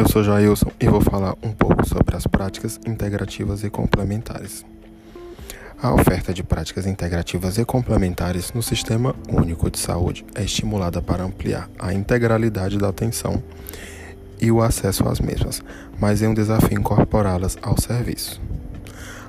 Eu sou Jailson e vou falar um pouco sobre as práticas integrativas e complementares. A oferta de práticas integrativas e complementares no Sistema Único de Saúde é estimulada para ampliar a integralidade da atenção e o acesso às mesmas, mas é um desafio incorporá-las ao serviço.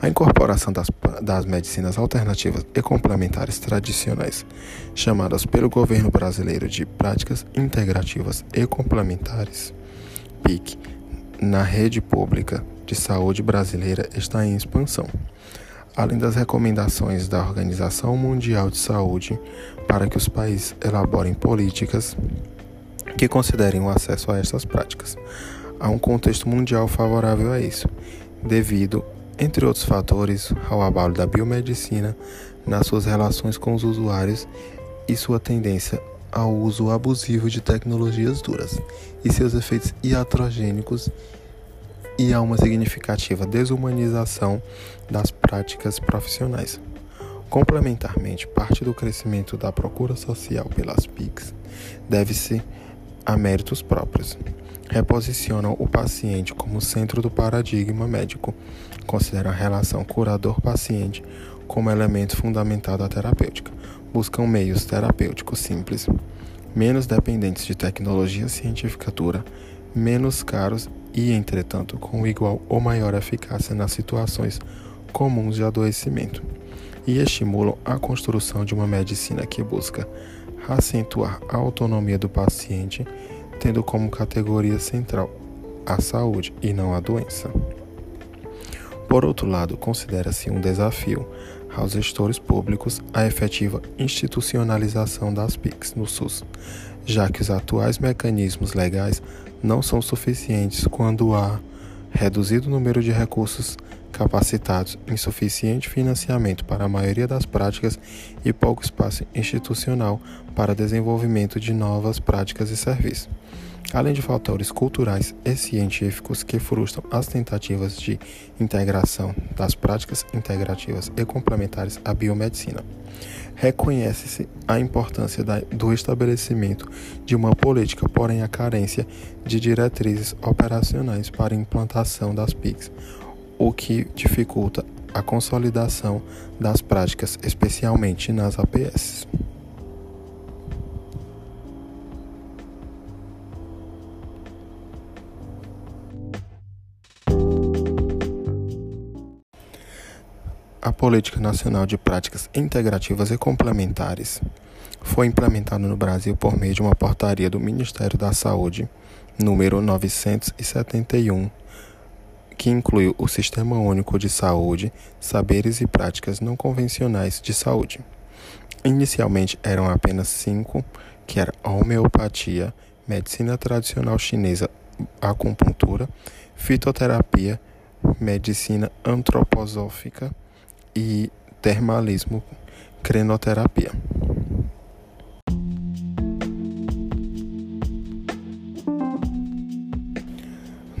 A incorporação das, das medicinas alternativas e complementares tradicionais, chamadas pelo governo brasileiro de práticas integrativas e complementares, PIC, na rede pública de saúde brasileira está em expansão. Além das recomendações da Organização Mundial de Saúde para que os países elaborem políticas que considerem o acesso a estas práticas, há um contexto mundial favorável a isso, devido entre outros fatores, ao abalo da biomedicina nas suas relações com os usuários e sua tendência ao uso abusivo de tecnologias duras e seus efeitos iatrogênicos e a uma significativa desumanização das práticas profissionais. Complementarmente, parte do crescimento da procura social pelas PICs deve-se a méritos próprios reposicionam o paciente como centro do paradigma médico, consideram a relação curador-paciente como elemento fundamental da terapêutica, buscam meios terapêuticos simples, menos dependentes de tecnologia científica dura, menos caros e, entretanto, com igual ou maior eficácia nas situações comuns de adoecimento, e estimulam a construção de uma medicina que busca acentuar a autonomia do paciente tendo como categoria central a saúde e não a doença. Por outro lado, considera-se um desafio aos gestores públicos a efetiva institucionalização das PICs no SUS, já que os atuais mecanismos legais não são suficientes quando há reduzido número de recursos capacitados, insuficiente financiamento para a maioria das práticas e pouco espaço institucional para desenvolvimento de novas práticas e serviços. Além de fatores culturais e científicos que frustram as tentativas de integração das práticas integrativas e complementares à biomedicina. Reconhece-se a importância do estabelecimento de uma política, porém a carência de diretrizes operacionais para implantação das PICs, o que dificulta a consolidação das práticas, especialmente nas APS. Política Nacional de Práticas Integrativas e Complementares foi implementada no Brasil por meio de uma portaria do Ministério da Saúde, número 971 que inclui o Sistema Único de Saúde, saberes e práticas não convencionais de saúde. Inicialmente eram apenas cinco, que era homeopatia, medicina tradicional chinesa, acupuntura, fitoterapia, medicina antroposófica e termalismo, crenoterapia.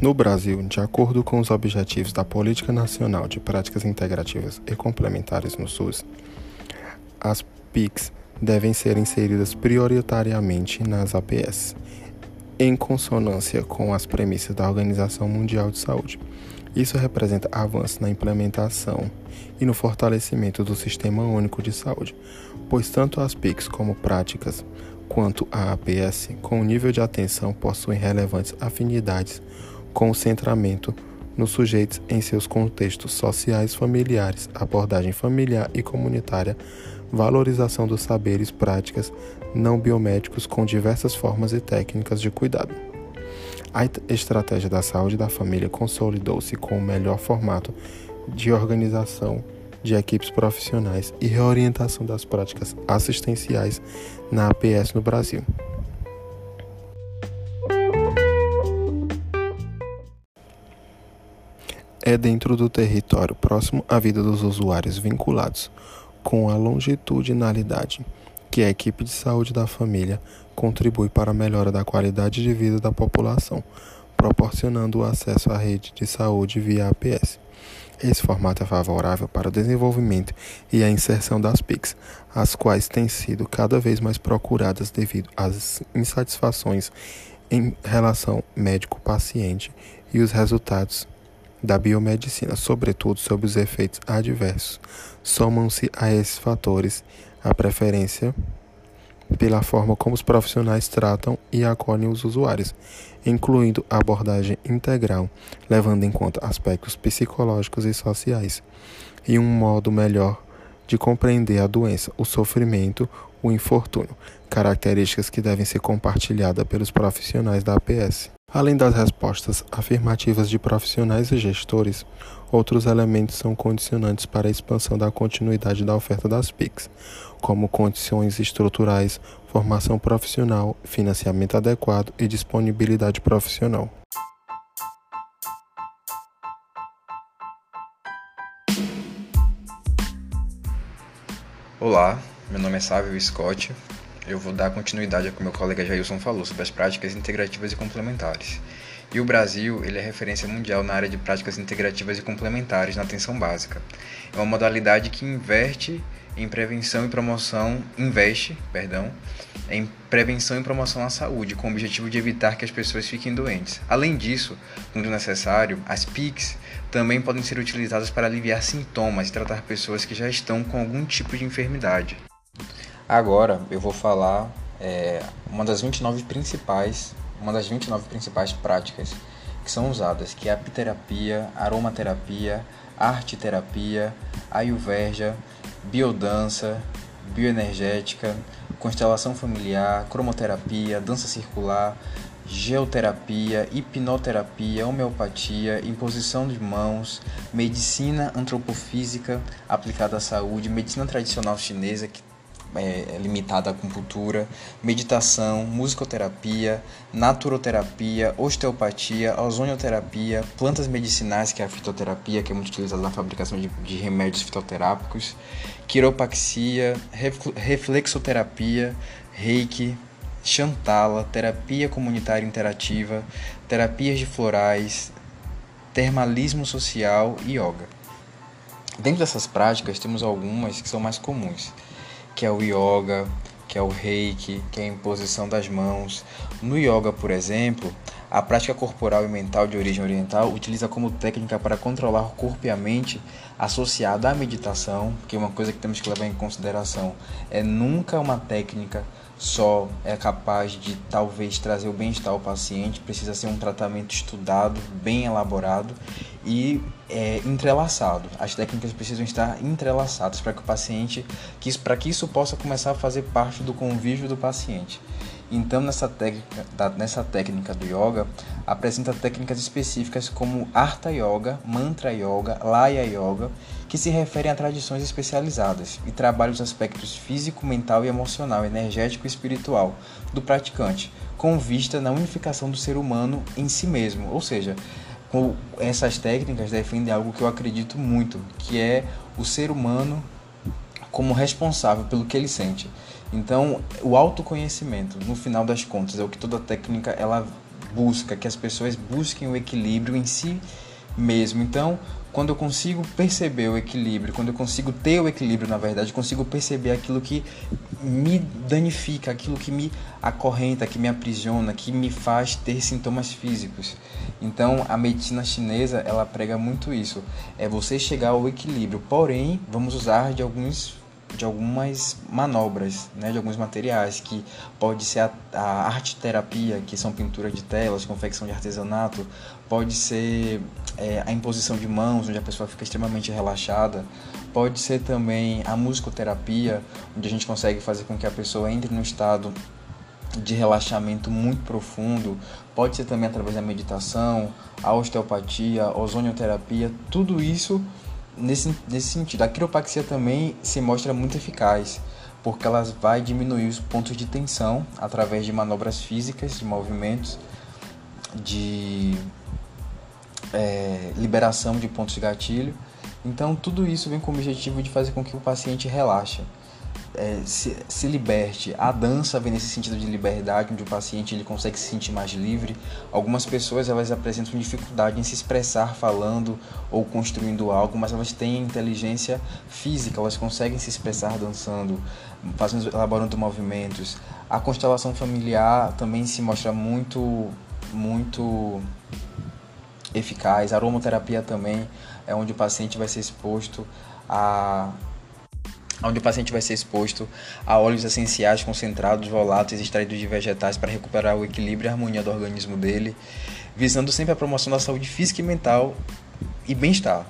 No Brasil, de acordo com os objetivos da Política Nacional de Práticas Integrativas e Complementares no SUS, as PICs devem ser inseridas prioritariamente nas APS, em consonância com as premissas da Organização Mundial de Saúde. Isso representa avanço na implementação e no fortalecimento do Sistema Único de Saúde, pois tanto as PICs como práticas quanto a APS, com nível de atenção, possuem relevantes afinidades concentramento nos sujeitos em seus contextos sociais familiares, abordagem familiar e comunitária, valorização dos saberes práticas não biomédicos com diversas formas e técnicas de cuidado. A estratégia da saúde da família consolidou-se com o melhor formato de organização de equipes profissionais e reorientação das práticas assistenciais na APS no Brasil. é dentro do território próximo à vida dos usuários vinculados com a longitudinalidade que a equipe de saúde da família contribui para a melhora da qualidade de vida da população, proporcionando o acesso à rede de saúde via APS. Esse formato é favorável para o desenvolvimento e a inserção das PICs, as quais têm sido cada vez mais procuradas devido às insatisfações em relação médico-paciente e os resultados da biomedicina, sobretudo sobre os efeitos adversos. Somam-se a esses fatores a preferência pela forma como os profissionais tratam e acolhem os usuários, incluindo a abordagem integral, levando em conta aspectos psicológicos e sociais, e um modo melhor de compreender a doença, o sofrimento, o infortúnio, características que devem ser compartilhadas pelos profissionais da APS. Além das respostas afirmativas de profissionais e gestores, outros elementos são condicionantes para a expansão da continuidade da oferta das PICs, como condições estruturais, formação profissional, financiamento adequado e disponibilidade profissional. Olá, meu nome é Sávio Scott. Eu vou dar continuidade ao que meu colega Jailson falou sobre as práticas integrativas e complementares. E o Brasil, ele é referência mundial na área de práticas integrativas e complementares na atenção básica. É uma modalidade que inverte em prevenção e promoção, investe, perdão, em prevenção e promoção à saúde, com o objetivo de evitar que as pessoas fiquem doentes. Além disso, quando necessário, as PICs também podem ser utilizadas para aliviar sintomas e tratar pessoas que já estão com algum tipo de enfermidade. Agora eu vou falar é, uma das 29 principais, uma das 29 principais práticas que são usadas, que é a apiterapia, aromaterapia, arteterapia, ayurveda, biodança, bioenergética, constelação familiar, cromoterapia, dança circular, geoterapia, hipnoterapia, homeopatia, imposição de mãos, medicina antropofísica aplicada à saúde, medicina tradicional chinesa que é, é limitada à acupuntura, meditação, musicoterapia, naturoterapia, osteopatia, ozonioterapia, plantas medicinais, que é a fitoterapia, que é muito utilizada na fabricação de, de remédios fitoterápicos, quiropraxia, reflexoterapia, reiki, Chantala, terapia comunitária interativa, terapias de florais, termalismo social e yoga. Dentro dessas práticas temos algumas que são mais comuns, que é o yoga, que é o reiki, que é a imposição das mãos. No yoga, por exemplo, a prática corporal e mental de origem oriental utiliza como técnica para controlar o corpo e a mente associada à meditação, que é uma coisa que temos que levar em consideração é nunca uma técnica só é capaz de talvez trazer o bem-estar ao paciente, precisa ser um tratamento estudado, bem elaborado e é, entrelaçado. As técnicas precisam estar entrelaçadas para que o paciente, para que isso possa começar a fazer parte do convívio do paciente. Então, nessa técnica, nessa técnica do yoga, apresenta técnicas específicas como Artha Yoga, Mantra Yoga, Laya Yoga, que se referem a tradições especializadas e trabalham os aspectos físico, mental e emocional, energético e espiritual do praticante, com vista na unificação do ser humano em si mesmo. Ou seja, com essas técnicas defendem algo que eu acredito muito, que é o ser humano como responsável pelo que ele sente. Então, o autoconhecimento, no final das contas, é o que toda técnica ela busca, que as pessoas busquem o equilíbrio em si mesmo. Então, quando eu consigo perceber o equilíbrio, quando eu consigo ter o equilíbrio, na verdade, consigo perceber aquilo que me danifica, aquilo que me acorrenta, que me aprisiona, que me faz ter sintomas físicos. Então, a medicina chinesa, ela prega muito isso, é você chegar ao equilíbrio. Porém, vamos usar de alguns de algumas manobras, né, de alguns materiais, que pode ser a, a arte terapia, que são pintura de telas, confecção de artesanato, pode ser é, a imposição de mãos, onde a pessoa fica extremamente relaxada, pode ser também a musicoterapia, onde a gente consegue fazer com que a pessoa entre num estado de relaxamento muito profundo, pode ser também através da meditação, a osteopatia, ozonioterapia, tudo isso nesse, nesse sentido. A quiropraxia também se mostra muito eficaz, porque ela vai diminuir os pontos de tensão através de manobras físicas, de movimentos, de é, liberação de pontos de gatilho. Então, tudo isso vem com o objetivo de fazer com que o paciente relaxe. É, se, se liberte. A dança vem nesse sentido de liberdade, onde o paciente ele consegue se sentir mais livre. Algumas pessoas elas apresentam dificuldade em se expressar falando ou construindo algo, mas elas têm inteligência física, elas conseguem se expressar dançando, fazendo, elaborando movimentos. A constelação familiar também se mostra muito, muito eficaz. A aromaterapia também é onde o paciente vai ser exposto a onde o paciente vai ser exposto a óleos essenciais concentrados, voláteis extraídos de vegetais para recuperar o equilíbrio e a harmonia do organismo dele, visando sempre a promoção da saúde física e mental e bem-estar,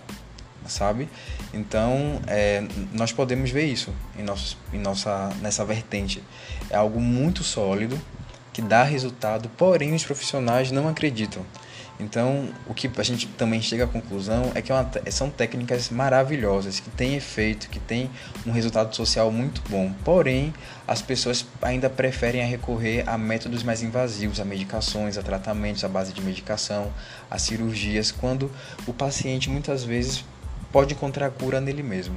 sabe? Então, é, nós podemos ver isso em, em nossa, nessa vertente. É algo muito sólido, que dá resultado, porém os profissionais não acreditam. Então, o que a gente também chega à conclusão é que é uma, são técnicas maravilhosas, que têm efeito, que têm um resultado social muito bom. Porém, as pessoas ainda preferem recorrer a métodos mais invasivos, a medicações, a tratamentos à base de medicação, a cirurgias, quando o paciente muitas vezes pode encontrar cura nele mesmo.